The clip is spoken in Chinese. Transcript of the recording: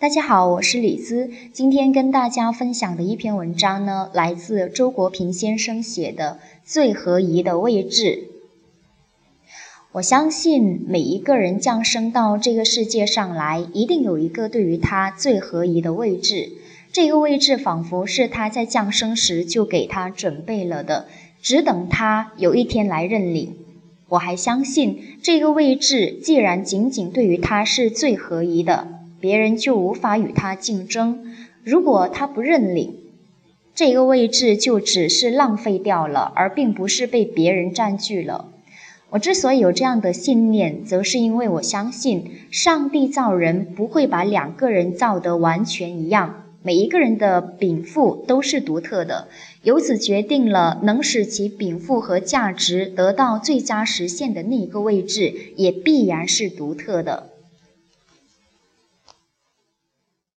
大家好，我是李兹。今天跟大家分享的一篇文章呢，来自周国平先生写的《最合宜的位置》。我相信每一个人降生到这个世界上来，一定有一个对于他最合宜的位置。这个位置仿佛是他在降生时就给他准备了的，只等他有一天来认领。我还相信，这个位置既然仅仅对于他是最合宜的。别人就无法与他竞争。如果他不认领这个位置，就只是浪费掉了，而并不是被别人占据了。我之所以有这样的信念，则是因为我相信，上帝造人不会把两个人造得完全一样，每一个人的禀赋都是独特的，由此决定了能使其禀赋和价值得到最佳实现的那个位置，也必然是独特的。